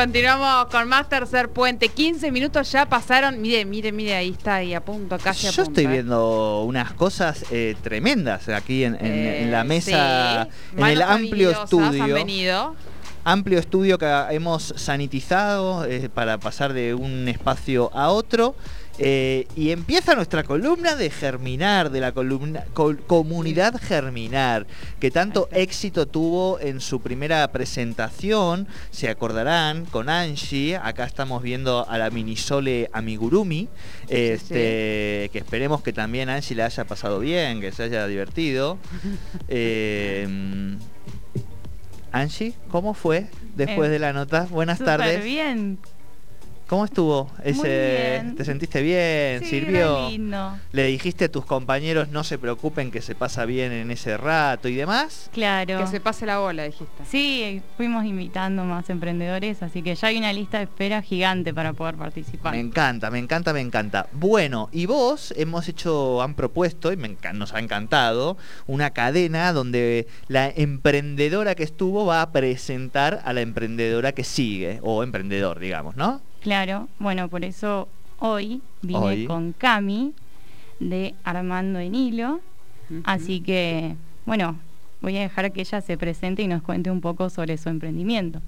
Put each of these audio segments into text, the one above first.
Continuamos con más tercer puente. 15 minutos ya pasaron. Mire, mire, mire, ahí está, ahí a punto, casi a Yo punto. estoy ¿eh? viendo unas cosas eh, tremendas aquí en, en- Eh, en la mesa, sí. en el amplio Han estudio. venido. Amplio estudio que hemos sanitizado eh, para pasar de un espacio a otro. Eh, y empieza nuestra columna de Germinar, de la columna, col- comunidad Germinar, que tanto éxito tuvo en su primera presentación, se acordarán, con Angie, acá estamos viendo a la minisole Amigurumi, este, que esperemos que también a Angie le haya pasado bien, que se haya divertido. Eh, Angie, ¿cómo fue después Eh, de la nota? Buenas tardes. bien. ¿Cómo estuvo? Ese, bien. ¿Te sentiste bien? Sí, ¿Sirvió? era lindo. ¿Le dijiste a tus compañeros no se preocupen que se pasa bien en ese rato y demás? Claro. Que se pase la bola, dijiste. Sí, fuimos invitando más emprendedores, así que ya hay una lista de espera gigante para poder participar. Me encanta, me encanta, me encanta. Bueno, y vos hemos hecho, han propuesto, y me nos ha encantado, una cadena donde la emprendedora que estuvo va a presentar a la emprendedora que sigue, o emprendedor, digamos, ¿no? Claro, bueno, por eso hoy vine Hoy. con Cami de Armando en Hilo, así que, bueno, voy a dejar que ella se presente y nos cuente un poco sobre su emprendimiento.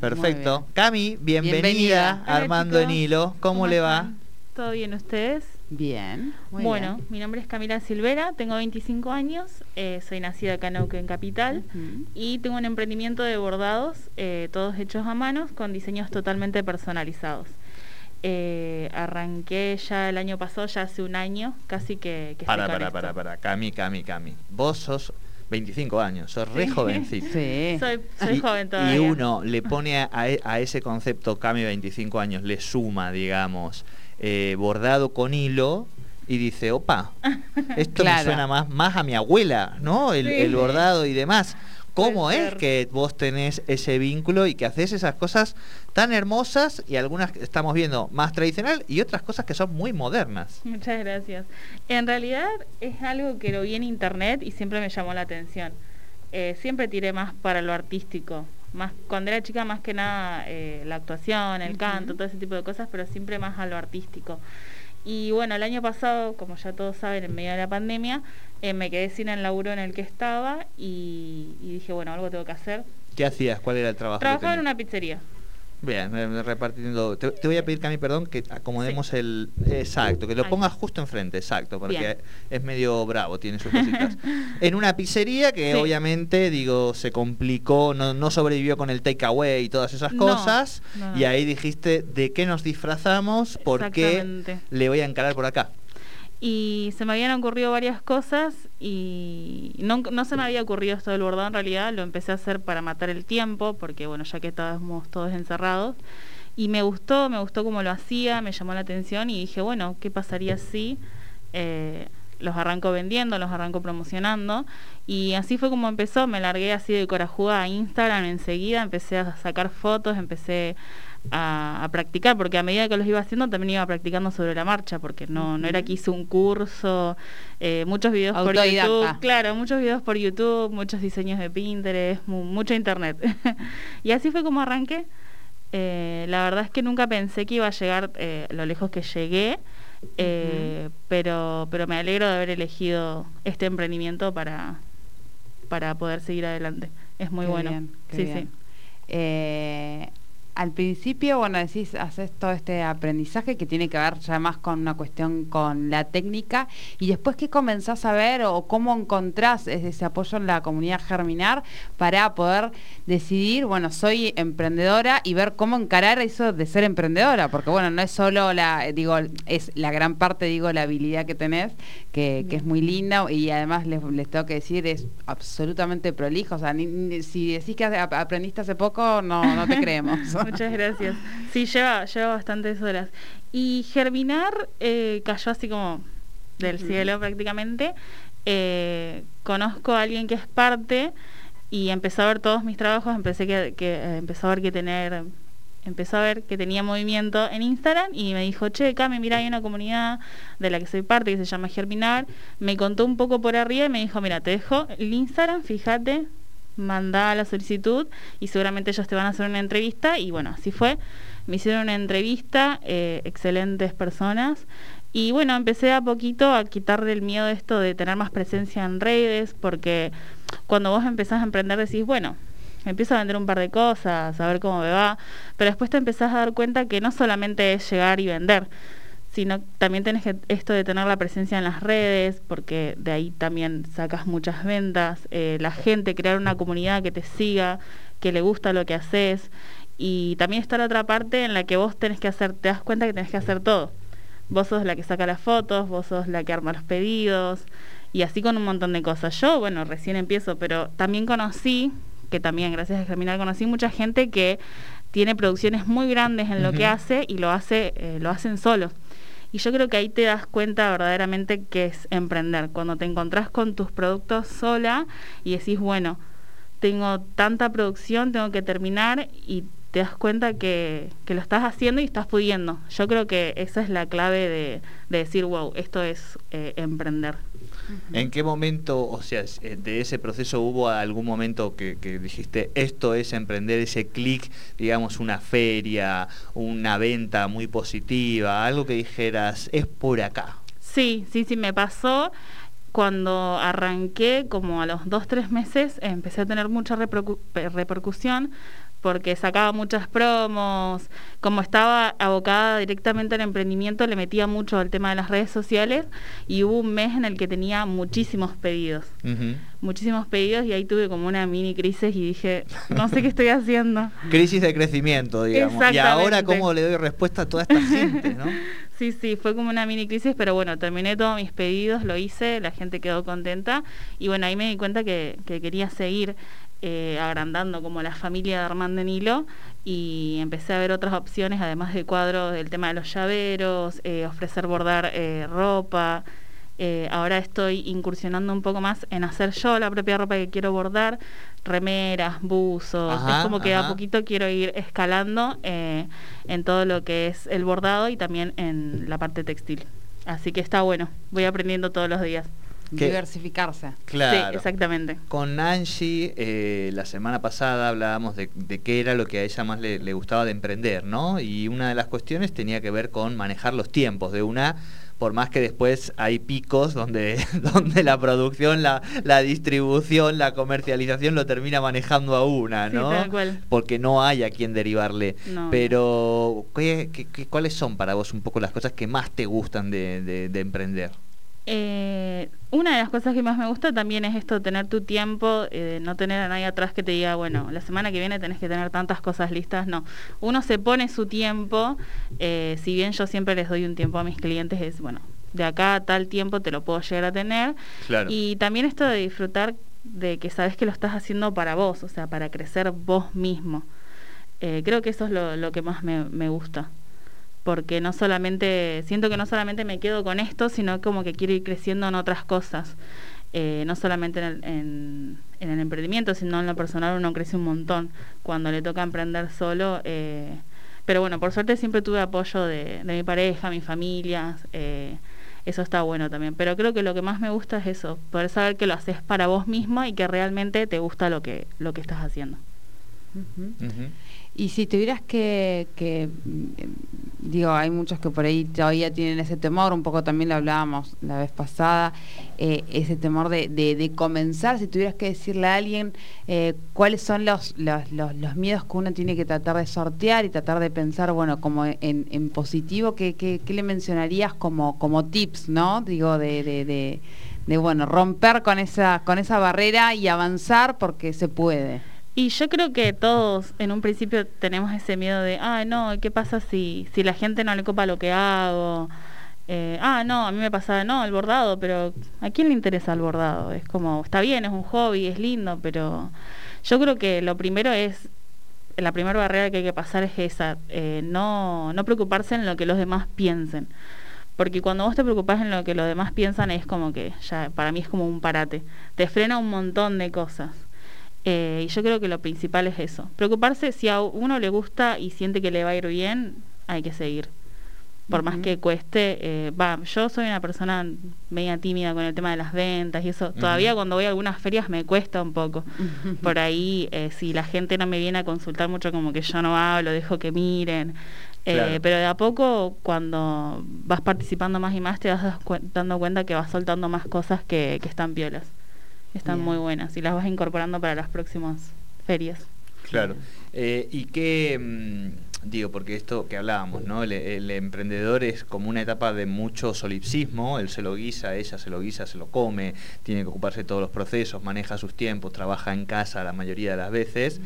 Perfecto. bien. Cami, bienvenida, Bienvenida. a Hola, Armando en chicos. Hilo. ¿Cómo, le va? están? ¿Todo bien ustedes? Bien. muy bueno, bien. mi nombre es Camila Silvera, tengo 25 años, eh, soy nacida acá en Neuquén Capital y tengo un emprendimiento de bordados, eh, todos hechos a manos, con diseños totalmente personalizados. Eh, arranqué ya el año pasado, ya hace un año, casi que, que Para, estoy para, para, para. Cami, Cami, Cami. Vos sos 25 años, sos re Sí. jovencita. Sí. Soy, soy y, joven y todavía. uno le pone a, a ese concepto Cami 25 años, le suma, digamos, eh, bordado con hilo y dice, opa, esto me suena más, más a mi abuela, ¿no? El, Sí. el bordado y demás. ¿Cómo Puede es ser. que vos tenés ese vínculo y que haces esas cosas tan hermosas y algunas que estamos viendo más tradicional y otras cosas que son muy modernas? Muchas gracias. En realidad es algo que lo vi en internet y siempre me llamó la atención. Eh, siempre tiré más para lo artístico. Más, cuando era chica más que nada eh, la actuación, el canto, todo ese tipo de cosas, pero siempre más a lo artístico. Y bueno, el año pasado, como ya todos saben, en medio de la pandemia, eh, me quedé sin el laburo en el que estaba y, y dije, bueno, algo tengo que hacer. ¿Qué hacías? ¿Cuál era el trabajo? Trabajaba en una pizzería. Bien, repartiendo. Te, te voy a pedir, Cami, perdón, que acomodemos el. Exacto, que lo pongas justo enfrente, exacto, porque Bien. es medio bravo, tiene sus cositas. en una pizzería que Sí. obviamente, digo, se complicó, no, no sobrevivió con el takeaway y todas esas No, cosas. no. Y ahí dijiste, ¿de qué nos disfrazamos? Porque Exactamente. le voy a encarar por acá. Y se me habían ocurrido varias cosas y no, no se me había ocurrido esto del bordado en realidad, lo empecé a hacer para matar el tiempo, porque bueno, ya que estábamos todos encerrados, y me gustó, me gustó cómo lo hacía, me llamó la atención y dije, bueno, ¿qué pasaría si eh, los arranco vendiendo, los arranco promocionando? Y así fue como empezó, me largué así de corajuda a Instagram enseguida, empecé a sacar fotos, empecé a, a practicar, porque a medida que los iba haciendo también iba practicando sobre la marcha, porque no, no era que hice un curso, eh, muchos videos por. YouTube, claro, muchos videos por YouTube, muchos diseños de Pinterest, mu- mucho internet. y así fue como arranqué. Eh, la verdad es que nunca pensé que iba a llegar eh, lo lejos que llegué, eh, pero, pero me alegro de haber elegido este emprendimiento para, para poder seguir adelante. Es muy Qué bueno. bien, sí, bien. sí. Al principio, bueno, decís, haces todo este aprendizaje que tiene que ver ya más con una cuestión con la técnica y después qué comenzás a ver o cómo encontrás ese apoyo en la comunidad Germinar para poder decidir, bueno, soy emprendedora y ver cómo encarar eso de ser emprendedora, porque bueno, no es solo la, digo, es la gran parte, digo, la habilidad que tenés, que, es muy linda y además les, tengo que decir, es absolutamente prolijo, o sea, si decís que ap- aprendiste hace poco, no, no te creemos. Muchas gracias. Sí, lleva, lleva bastantes horas. Y Germinar eh, cayó así como del cielo prácticamente. Eh, conozco a alguien que es parte y empezó a ver todos mis trabajos, empecé que, que eh, empezó a ver que tener empezó a ver que tenía movimiento en Instagram y me dijo, che, Cami, mira, hay una comunidad de la que soy parte que se llama Germinar. Me contó un poco por arriba y me dijo, mira, te dejo el Instagram, fíjate, mandá la solicitud y seguramente ellos te van a hacer una entrevista y bueno, así fue. Me hicieron una entrevista, eh, excelentes personas. Y bueno, empecé a poquito a quitar del miedo esto de tener más presencia en redes, porque cuando vos empezás a emprender decís, bueno, empiezo a vender un par de cosas, a ver cómo me va, pero después te empezás a dar cuenta que no solamente es llegar y vender, sino también tenés que esto de tener la presencia en las redes, porque de ahí también sacas muchas ventas, eh, la gente, crear una comunidad que te siga, que le gusta lo que haces, y también está la otra parte en la que vos tenés que hacer, te das cuenta que tenés que hacer todo. Vos sos la que saca las fotos, vos sos la que arma los pedidos, y así con un montón de cosas. Yo, bueno, recién empiezo, pero también conocí que también gracias a Germinal conocí mucha gente que tiene producciones muy grandes en lo que hace y lo hace eh, lo hacen solos. Y yo creo que ahí te das cuenta verdaderamente que es emprender. Cuando te encontrás con tus productos sola y decís, bueno, tengo tanta producción, tengo que terminar y te das cuenta que, lo estás haciendo y estás pudiendo. Yo creo que esa es la clave de, decir, wow, esto es eh, emprender. ¿En qué momento, o sea, eh, de ese proceso hubo algún momento que, dijiste, esto es emprender ese clic, digamos, una feria, una venta muy positiva, algo que dijeras, es por acá? Sí, sí, sí, me pasó cuando arranqué, como a los dos, tres meses, empecé a tener mucha repercusión porque sacaba muchas promos, como estaba abocada directamente al emprendimiento, le metía mucho al tema de las redes sociales y hubo un mes en el que tenía muchísimos pedidos, muchísimos pedidos y ahí tuve como una mini crisis y dije, no sé qué estoy haciendo. Crisis de crecimiento, digamos. Y ahora cómo le doy respuesta a toda esta gente, ¿no? Sí, sí, fue como una mini crisis, pero bueno, terminé todos mis pedidos, lo hice, la gente quedó contenta y bueno, ahí me di cuenta que, que quería seguir. Eh, agrandando como la familia de Armando Nilo y empecé a ver otras opciones, además de cuadros, el tema de los llaveros, eh, ofrecer bordar eh, ropa. ahora estoy incursionando un poco más en hacer yo la propia ropa que quiero bordar, remeras, buzos. es como que a poquito quiero ir escalando en todo lo que es el bordado y también en la parte textil. Así que está bueno, voy aprendiendo todos los días diversificarse. Claro. Sí, exactamente. Con Angie, eh, la semana pasada hablábamos de, qué era lo que a ella más le, gustaba de emprender, ¿no? Y una de las cuestiones tenía que ver con manejar los tiempos de una por más que después hay picos donde, donde la producción, la, la distribución, la comercialización lo termina manejando a una, ¿no? Porque no hay a quien derivarle. Pero, cuáles son para vos un poco las cosas que más te gustan de emprender? Eh, una de las cosas que más me gusta también es esto, tener tu tiempo, eh, no tener a nadie atrás que te diga, bueno, la semana que viene tenés que tener tantas cosas listas, no. Uno se pone su tiempo, eh, si bien yo siempre les doy un tiempo a mis clientes, es, bueno, de acá a tal tiempo te lo puedo llegar a tener. Y también esto de disfrutar de que sabes que lo estás haciendo para vos, o sea, para crecer vos mismo. creo que eso es lo, que más me gusta porque no solamente, siento que no solamente me quedo con esto, sino como que quiero ir creciendo en otras cosas. Eh, no solamente en el, emprendimiento, sino en lo personal uno crece un montón cuando le toca emprender solo. Eh, pero bueno, por suerte siempre tuve apoyo de, mi pareja, mi familia, eh, eso está bueno también. Pero creo que lo que más me gusta es eso, poder saber que lo haces para vos mismo y que realmente te gusta lo que, lo que estás haciendo. Y si tuvieras que, que, mm, digo, hay muchos que por ahí todavía tienen ese temor, un poco también lo hablábamos la vez pasada, eh, ese temor de, de, comenzar, si tuvieras que decirle a alguien eh, cuáles son los, miedos que uno tiene que tratar de sortear y tratar de pensar, bueno, como en, en positivo, ¿qué, qué, qué le mencionarías como, como tips, ¿no? Digo, de, de, de, de, bueno, romper con esa, con esa barrera y avanzar porque se puede. Y yo creo que todos en un principio tenemos ese miedo de, ah, no, ¿qué pasa si, si la gente no le copa lo que hago? Eh, ah, no, a mí me pasa, no, el bordado, pero ¿a quién le interesa el bordado? Es como, está bien, es un hobby, es lindo, pero yo creo que lo primero es, la primera barrera que hay que pasar es esa, eh, no, no preocuparse en lo que los demás piensen. Porque cuando vos te preocupás en lo que los demás piensan es como que, ya para mí es como un parate, te frena un montón de cosas. Eh, y yo creo que lo principal es eso. Preocuparse si a uno le gusta y siente que le va a ir bien, hay que seguir. por más que cueste, eh, va, yo soy una persona media tímida con el tema de las ventas y eso, todavía cuando voy a algunas ferias me cuesta un poco. Por ahí, eh, si la gente no me viene a consultar mucho, como que yo no hablo, dejo que miren. Eh, pero de a poco, cuando vas participando más y más, te vas dando cuenta que vas soltando más cosas que, que están piolas. Están muy buenas y las vas incorporando para las próximas ferias. Claro. ¿Y qué, mm, digo, porque esto que hablábamos, ¿no? El, emprendedor es como una etapa de mucho solipsismo, él se lo guisa, ella se lo guisa, se lo come, tiene que ocuparse de todos los procesos, maneja sus tiempos, trabaja en casa la mayoría de las veces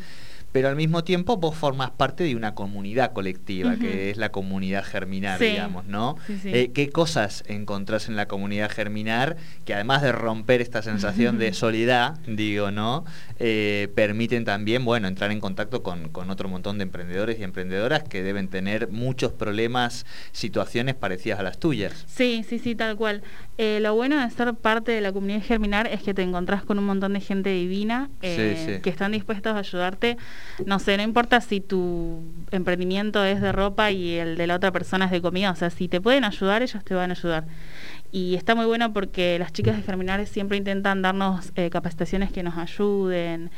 pero al mismo tiempo vos formas parte de una comunidad colectiva, que es la comunidad germinar, digamos, ¿no? Eh, ¿Qué cosas encontrás en la comunidad germinar que además de romper esta sensación de soledad, digo, ¿no? Eh, permiten también, bueno, entrar en contacto con, otro montón de emprendedores y emprendedoras que deben tener muchos problemas, situaciones parecidas a las tuyas. Sí, sí, sí, tal cual. Eh, lo bueno de ser parte de la comunidad germinar es que te encontrás con un montón de gente divina que están dispuestos a ayudarte no sé, no importa si tu emprendimiento es de ropa y el de la otra persona es de comida, o sea, si te pueden ayudar, ellos te van a ayudar. Y está muy bueno porque las chicas de Germinales siempre intentan darnos eh, capacitaciones que nos ayuden,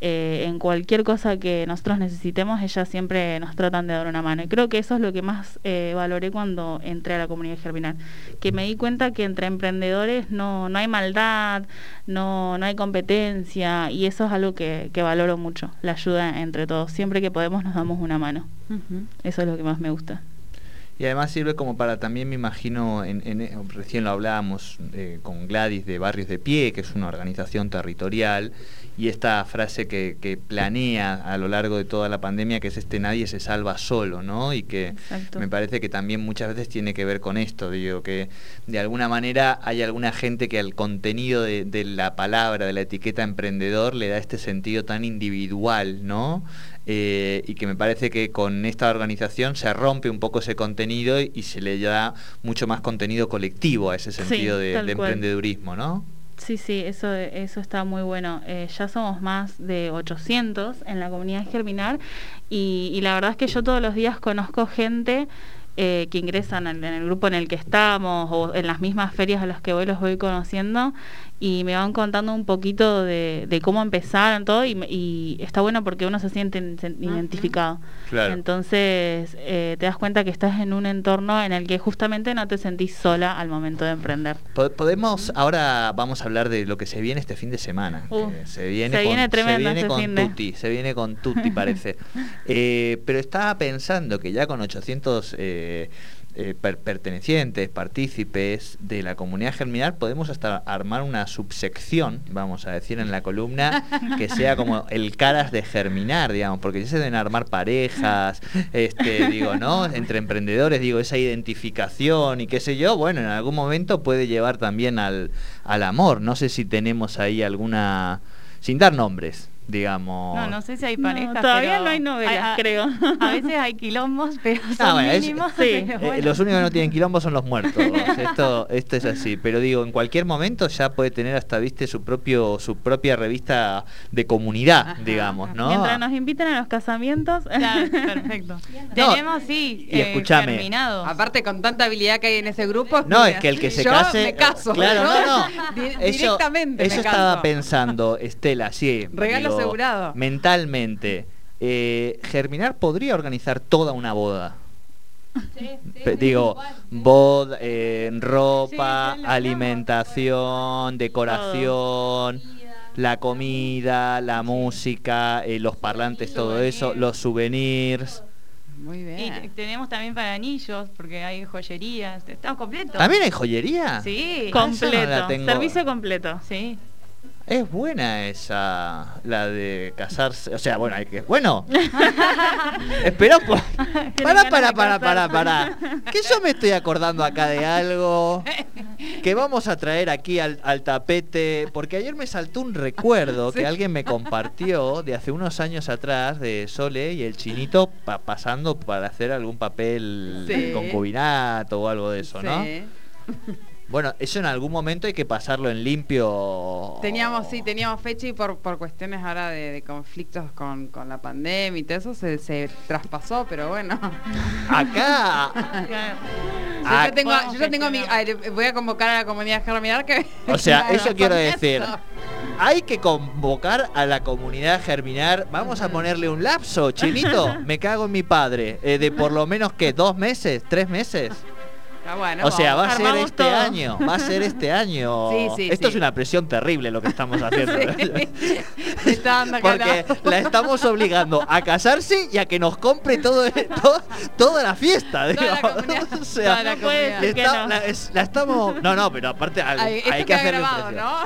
eh, en cualquier cosa que nosotros necesitemos, ellas siempre nos tratan de dar una mano. Y creo que eso es lo que más eh, valoré cuando entré a la comunidad germinal, que me di cuenta que entre emprendedores no, no hay maldad, no, no hay competencia, y eso es algo que, que valoro mucho, la ayuda entre todos. Siempre que podemos nos damos una mano. Eso es lo que más me gusta. Y además sirve como para también, me imagino, en, recién lo hablábamos eh, con Gladys de Barrios de Pie, que es una organización territorial, y esta frase que, que, planea a lo largo de toda la pandemia, que es este nadie se salva solo, ¿no? Y que me parece que también muchas veces tiene que ver con esto, digo, que de alguna manera hay alguna gente que al contenido de, de la palabra, de la etiqueta emprendedor, le da este sentido tan individual, ¿no? Eh, y que me parece que con esta organización se rompe un poco ese contenido y, se le da mucho más contenido colectivo a ese sentido de, emprendedurismo, ¿no? Sí, sí, eso, eso está muy bueno. Eh, ya somos más de 800 en la comunidad Germinar y, la verdad es que yo todos los días conozco gente eh, que ingresan en, el grupo en el que estamos o en las mismas ferias a las que voy los voy conociendo y me van contando un poquito de, cómo empezaron todo y, está bueno porque uno se siente identificado. Entonces eh, te das cuenta que estás en un entorno en el que justamente no te sentís sola al momento de emprender. Podemos, ahora vamos a hablar de lo que se viene este fin de semana. Uh, se viene, se viene tremendo se viene con Tutti, se viene con Tutti parece. Eh, pero estaba pensando que ya con 800 eh, eh, pertenecientes, partícipes de la comunidad germinal, podemos hasta armar una subsección, vamos a decir, en la columna, que sea como el caras de germinar, digamos, porque ya se deben armar parejas, este, digo, ¿no? Entre emprendedores, digo, esa identificación y qué sé yo, bueno, en algún momento puede llevar también al, al amor. No sé si tenemos ahí alguna, sin dar nombres, digamos. No, no sé si hay parejas. todavía no hay novelas, creo. A veces hay quilombos, pero ah, son mínimos. sí. Eh, los únicos que no tienen quilombos son los muertos. esto, esto es así. Pero digo, en cualquier momento ya puede tener hasta, viste, su propio, su propia revista de comunidad, digamos, ¿no? Mientras nos inviten a los casamientos. perfecto. Tenemos, sí, y eh, Aparte, con tanta habilidad que hay en ese grupo. No, es que el que se case. Me caso. Claro, no, no. directamente. Eso, estaba pensando, Estela, sí. Regalo asegurado. Mentalmente, eh, Germinar podría organizar toda una boda. digo, boda, eh, ropa, alimentación, decoración, la comida, la música, eh, los parlantes, todo eso, los souvenirs. Muy bien. Y tenemos también para anillos, porque hay joyerías. Estamos completos. ¿También hay joyería? Sí. completo. Servicio completo. Sí. Es buena esa, la de casarse. O sea, bueno, hay que. Bueno, espero. Para, para, para, para, para. Que yo me estoy acordando acá de algo que vamos a traer aquí al, tapete. Porque ayer me saltó un recuerdo que alguien me compartió de hace unos años atrás de Sole y el chinito pasando para hacer algún papel concubinato o algo de eso, ¿no? Bueno, eso en algún momento hay que pasarlo en limpio. Teníamos, sí, teníamos fecha y por, por cuestiones ahora de, de conflictos con, con la pandemia y todo eso se, se traspasó, pero bueno. Acá. Yo Ah, ya tengo, podemos yo ya tengo mi, voy a convocar a la comunidad germinar que O sea, Claro, eso quiero decir. eso. Hay que convocar a la comunidad germinar. Vamos a ponerle un lapso, chinito. Me cago en mi padre. eh, de por lo menos que dos meses, tres meses. Ah, bueno, O sea, va a ser este todo. año. Va a ser este año. Sí, sí, Esto sí. es una presión terrible lo que estamos haciendo. Porque la- la estamos obligando a casarse y a que nos compre todo, todo- toda la fiesta. La estamos. No, no, pero aparte hay que presión. ¿no?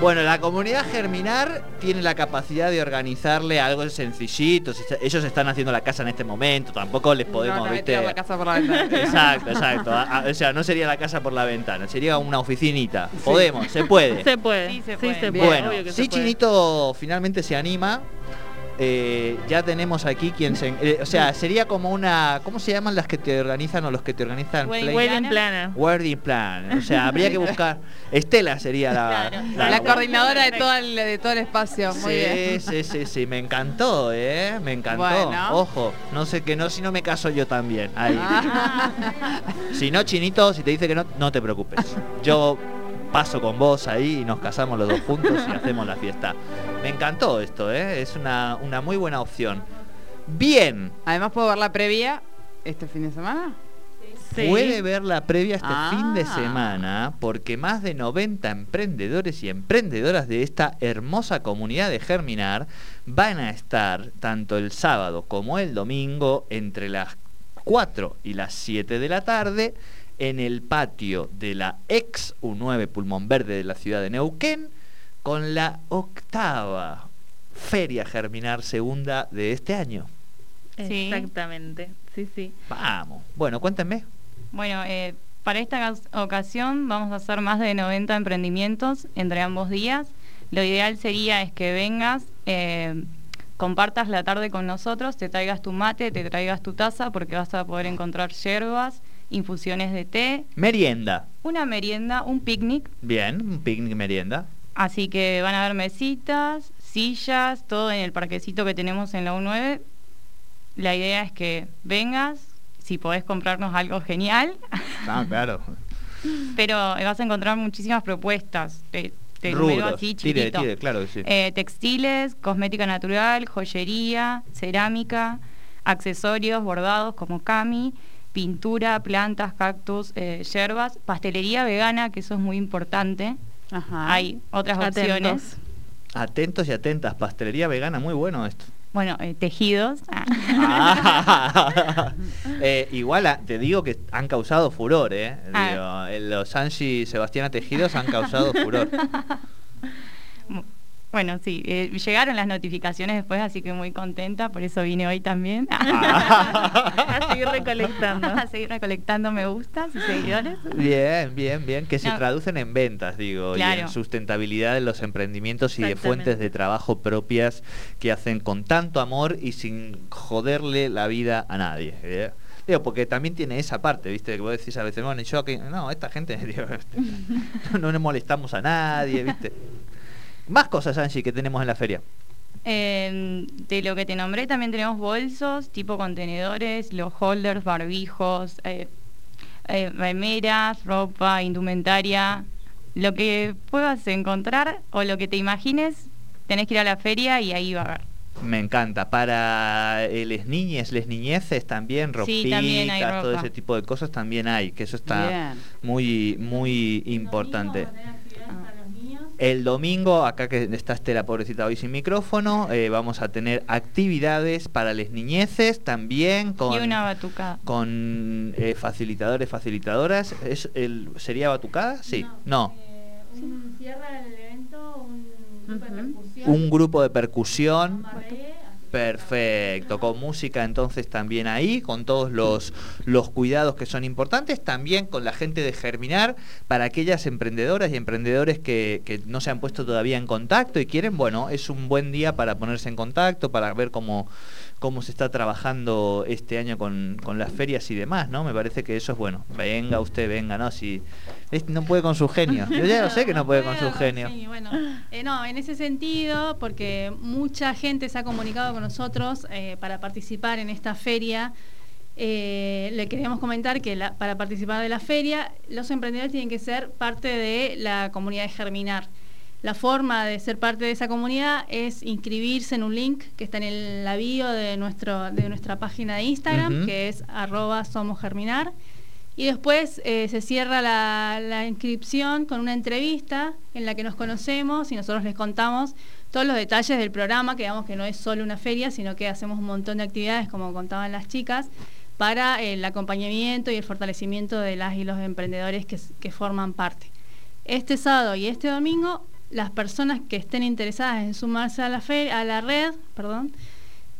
Bueno, la comunidad Germinar tiene la capacidad de organizarle algo sencillito. Ellos están haciendo la casa en este momento, tampoco les podemos, no, no, ¿viste? tirar la casa por la ventana. Exacto, exacto. A- a- o sea, no sería la casa por la ventana, sería una oficinita. Podemos, se puede. Se puede. Sí, se Sí, puede. se Bien. puede. bueno, obvio que si se puede. Chinito finalmente se anima, eh, ya tenemos aquí quien se... eh, o sea, sería como una... ¿Cómo se llaman las que te organizan o los que te organizan? Wedding Play- Wedding plan. O sea, habría que buscar... Estela sería la... Claro. La, coordinadora de todo el, de todo el espacio. Muy sí, bien. sí, sí, sí, me encantó, ¿eh? Me encantó. Bueno. Ojo, no sé que no, si no me caso yo también. Ahí. Ah. Si no, Chinito, si te dice que no, no te preocupes. Yo paso con vos ahí y nos casamos los dos juntos y hacemos la fiesta. Me encantó esto, ¿eh? Es una, una muy buena opción. Bien, Además puedo ver la previa este fin de semana. Sí. puede ver la previa este Ah. fin de semana porque más de 90 emprendedores y emprendedoras de esta hermosa comunidad de Germinar van a estar tanto el sábado como el domingo entre las 4 y las 7 de la tarde en el patio de la ex U9 Pulmón Verde de la ciudad de Neuquén con la octava Feria Germinar segunda de este año. Sí. Exactamente. Sí, sí. Vamos. Bueno, cuéntenme. Bueno, eh, para esta cas- ocasión vamos a hacer más de 90 emprendimientos entre ambos días. Lo ideal sería es que vengas, eh, compartas la tarde con nosotros, te traigas tu mate, te traigas tu taza, porque vas a poder encontrar hierbas, infusiones de té, Merienda. una merienda, un picnic. Bien, un picnic merienda. Así que van a haber mesitas, sillas, todo en el parquecito que tenemos en la U9. La idea es que vengas, si podés comprarnos algo genial, Ah, claro. pero vas a encontrar muchísimas propuestas. Te, te así Tire, chiquito. tire, claro sí. Eh, textiles, cosmética natural, joyería, cerámica, accesorios, bordados como cami, pintura, plantas, cactus, eh, yerbas, pastelería vegana, que eso es muy importante. Ajá. Hay otras Atentos. opciones. Atentos y atentas. Pastelería vegana, muy bueno esto. Bueno, eh, tejidos. Ah. Ah. Eh, igual a- te digo que han causado furor, ¿eh? Ah. Digo, eh, los Angie y Sebastiana Tejidos han causado furor. Bueno, sí, eh, llegaron las notificaciones después, así que muy contenta, por eso vine hoy también. A seguir recolectando. a seguir recolectando me gustas y seguidores. Bien, bien, bien. Que se No. traducen en ventas, digo, y en sustentabilidad de los emprendimientos y de fuentes de trabajo propias que hacen con tanto amor y sin joderle la vida a nadie. ¿eh? Digo, porque también tiene esa parte, ¿viste? Que vos decís a veces, bueno, y yo aquí, no, esta gente, digo, este, no, no molestamos a nadie, ¿viste? Más cosas, Angie, que tenemos en la feria. Eh, de lo que te nombré también tenemos bolsos, tipo contenedores, los holders, barbijos, eh, eh, remeras, ropa, indumentaria. Lo que puedas encontrar o lo que te imagines, tenés que ir a la feria y ahí va a haber. Me encanta. Para eh, les niñes, les niñeces también, Sí, ropitas, también hay todo ese tipo de cosas también hay, que eso está Bien. muy, muy importante. El domingo, acá que está Estela, pobrecita, hoy sin micrófono, eh, vamos a tener actividades para les niñeces también con, Y una batucada. con eh, facilitadores, facilitadoras. ¿Es el, ¿Sería batucada? Sí. No. Eh, un cierra el evento, un grupo de percusión, Un grupo de percusión. Perfecto, con música entonces también ahí, con todos los, los cuidados que son importantes, también con la gente de Germinar, para aquellas emprendedoras y emprendedores que, que no se han puesto todavía en contacto y quieren, bueno, es un buen día para ponerse en contacto, para ver cómo, cómo se está trabajando este año con, con las ferias y demás, ¿no? Me parece que eso es bueno. Venga usted, venga, ¿no? Si es- no puede con su genio. Yo ya lo sé que no puede con su genio. bueno, eh, no, en ese sentido, porque mucha gente se ha comunicado con nosotros eh, para participar en esta feria. eh, le queríamos comentar que la- para participar de la feria, los emprendedores tienen que ser parte de la comunidad de Germinar. La forma de ser parte de esa comunidad es inscribirse en un link que está en el, la bio de, nuestro, de nuestra página de Instagram, que es arroba somos germinar. Y después eh, se cierra la, inscripción con una entrevista en la que nos conocemos y nosotros les contamos todos los detalles del programa, que que no es solo una feria, sino que hacemos un montón de actividades, como contaban las chicas, para el acompañamiento y el fortalecimiento de las y los emprendedores que, forman parte. Este sábado y este domingo, las personas que estén interesadas en sumarse a la, a la red, perdón,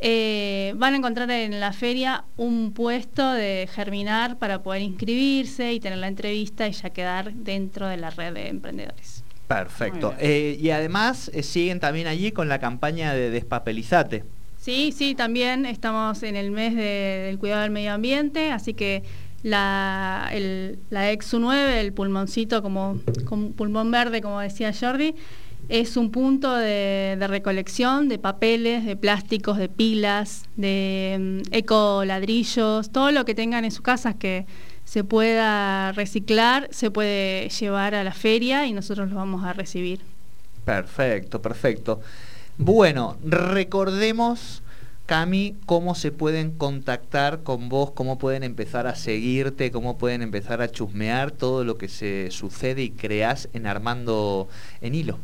eh, van a encontrar en la feria un puesto de germinar para poder inscribirse y tener la entrevista y ya quedar dentro de la red de emprendedores. Perfecto. Eh, y además eh, siguen también allí con la campaña de Despapelizate. Sí, sí, también estamos en el mes de- del cuidado del medio ambiente, así que la, el, la EXU9, el pulmoncito como, como pulmón verde, como decía Jordi, es un punto de, recolección de papeles, de plásticos, de pilas, de mm, ecoladrillos, todo lo que tengan en sus casas que se pueda reciclar, se puede llevar a la feria y nosotros lo vamos a recibir. Perfecto, perfecto. Bueno, recordemos, Cami, cómo se pueden contactar con vos, cómo pueden empezar a seguirte, cómo pueden empezar a chusmear todo lo que se sucede y creas en Armando en Hilo.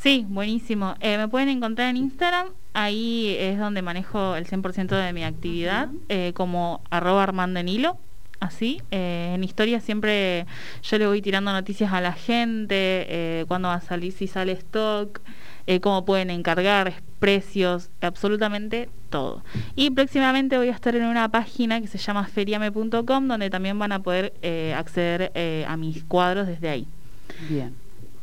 Sí, buenísimo. Eh, me pueden encontrar en Instagram, ahí es donde manejo el 100% de mi actividad, eh, como arroba Armando en hilo. Así, eh, en historia siempre yo le voy tirando noticias a la gente, eh, cuándo va a salir, si sale stock, eh, cómo pueden encargar, precios, absolutamente todo. Y próximamente voy a estar en una página que se llama feriame.com, donde también van a poder eh, acceder eh, a mis cuadros desde ahí. Bien.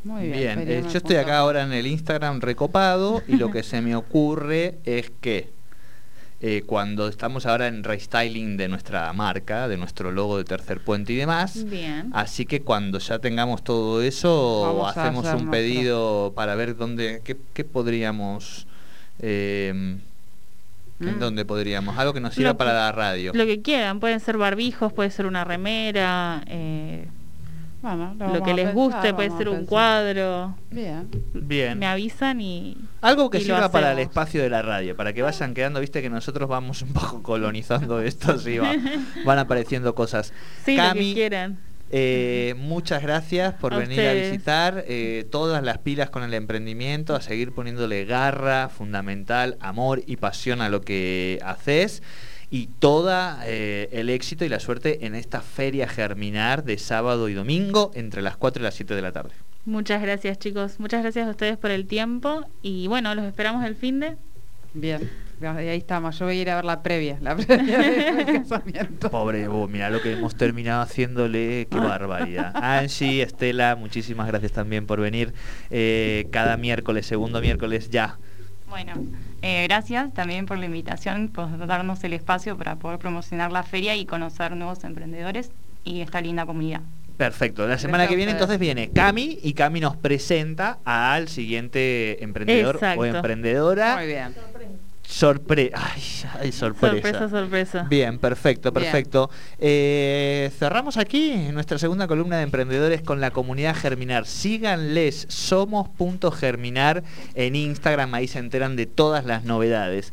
Muy bien. Bien, eh, yo estoy acá ahora en el Instagram recopado y lo que se me ocurre es que eh, cuando estamos ahora en restyling de nuestra marca, de nuestro logo de Tercer Puente y demás, Bien. Así que cuando ya tengamos todo eso, Vamos hacemos un nuestro- pedido para ver dónde, qué, qué podríamos, eh, en Mm. dónde podríamos, algo que nos sirva para la radio. Lo que quieran, pueden ser barbijos, puede ser una remera, eh, Bueno, lo, que les pensar, guste, puede ser un cuadro. Bien. Bien. Me avisan y... Algo que y lo sirva para el espacio de la radio, para que vayan quedando, viste que nosotros vamos un poco colonizando esto, sí, va- van apareciendo cosas. Sí, lo Cami, que quieran. Eh, muchas gracias por A venir a visitar. eh, todas las pilas con el emprendimiento, a seguir poniéndole garra, fundamental, amor y pasión a lo que haces. Y toda eh, el éxito y la suerte en esta feria germinar de sábado y domingo entre las 4 y las 7 de la tarde. Muchas gracias chicos, muchas gracias a ustedes por el tiempo y bueno, los esperamos el fin de... Bien. Y ahí estamos. Yo voy a ir a ver la previa. La previa del casamiento. Pobre vos, mira lo que hemos terminado haciéndole, qué barbaridad. Angie, Estela, muchísimas gracias también por venir eh, cada miércoles, segundo miércoles ya. Bueno, eh, gracias también por la invitación, por darnos el espacio para poder promocionar la feria y conocer nuevos emprendedores y esta linda comunidad. Perfecto. La semana que viene entonces viene Cami y Cami nos presenta al siguiente emprendedor Exacto. o emprendedora. Muy bien. Sorpre ay, ay, sorpresa. Sorpresa, sorpresa. Bien, perfecto, Bien. perfecto. Eh, cerramos aquí nuestra segunda columna de emprendedores con la comunidad Germinar. Síganles, somos.germinar en Instagram, ahí se enteran de todas las novedades.